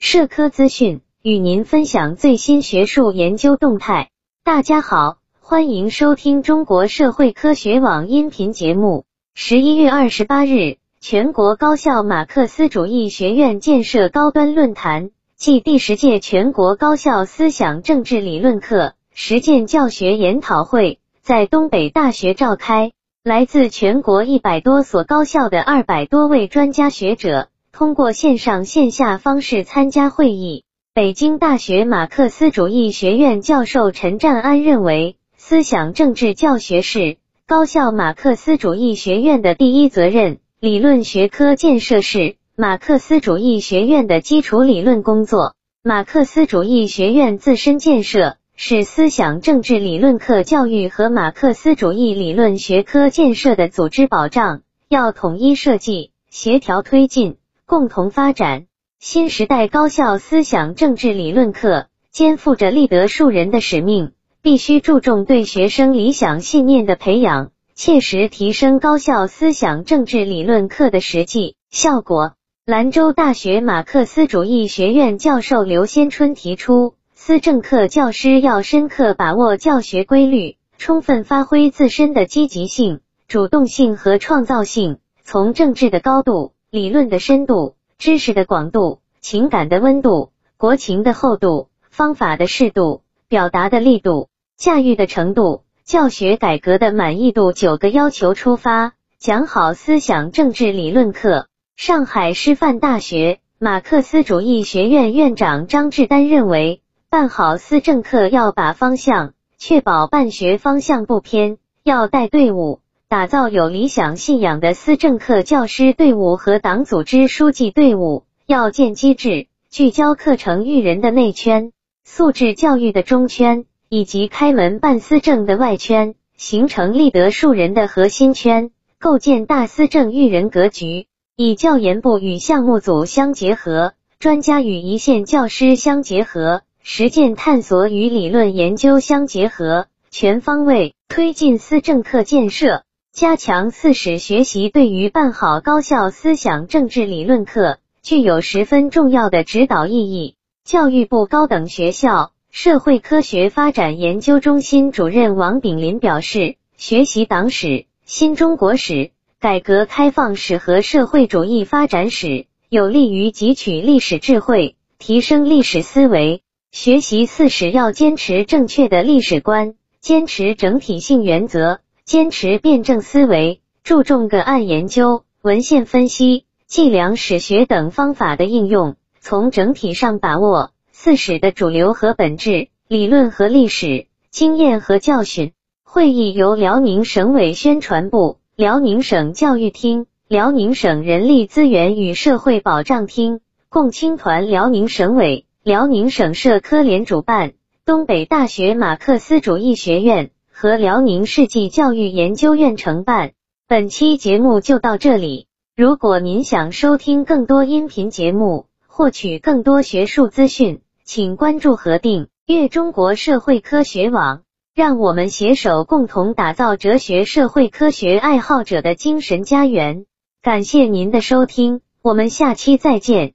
社科资讯，与您分享最新学术研究动态。大家好，欢迎收听中国社会科学网音频节目。十一月二十八日，全国高校马克思主义学院建设高端论坛暨第十届全国高校思想政治理论课实践教学研讨会在东北大学召开。来自全国一百多所高校的二百多位专家学者，通过线上线下方式参加会议。北京大学马克思主义学院教授陈占安认为，思想政治教学是高校马克思主义学院的第一责任，理论学科建设是马克思主义学院的基础理论工作，马克思主义学院自身建设。是思想政治理论课教育和马克思主义理论学科建设的组织保障，要统一设计、协调推进、共同发展。新时代高校思想政治理论课肩负着立德树人的使命，必须注重对学生理想信念的培养，切实提升高校思想政治理论课的实际效果。兰州大学马克思主义学院教授刘先春提出。思政课教师要深刻把握教学规律，充分发挥自身的积极性、主动性和创造性，从政治的高度、理论的深度、知识的广度、情感的温度、国情的厚度、方法的适度、表达的力度、驾驭的程度、教学改革的满意度九个要求出发，讲好思想政治理论课。上海师范大学马克思主义学院院长张志丹认为。办好思政课要把方向，确保办学方向不偏；要带队伍，打造有理想信仰的思政课教师队伍和党组织书记队伍；要建机制，聚焦课程育人的内圈、素质教育的中圈，以及开门办思政的外圈，形成立德树人的核心圈，构建大思政育人格局，以教研部与项目组相结合，专家与一线教师相结合。实践探索与理论研究相结合，全方位推进思政课建设，加强四史学习，对于办好高校思想政治理论课具有十分重要的指导意义。教育部高等学校社会科学发展研究中心主任王炳林表示，学习党史、新中国史、改革开放史和社会主义发展史，有利于汲取历史智慧，提升历史思维。学习四史要坚持正确的历史观，坚持整体性原则，坚持辩证思维，注重个案研究、文献分析、计量史学等方法的应用，从整体上把握四史的主流和本质、理论和历史经验和教训。会议由辽宁省委宣传部、辽宁省教育厅、辽宁省人力资源与社会保障厅共青团辽宁省委。辽宁省社科联主办，东北大学马克思主义学院和辽宁世纪教育研究院承办。本期节目就到这里。如果您想收听更多音频节目，获取更多学术资讯，请关注和订阅中国社会科学网。让我们携手共同打造哲学社会科学爱好者的精神家园。感谢您的收听，我们下期再见。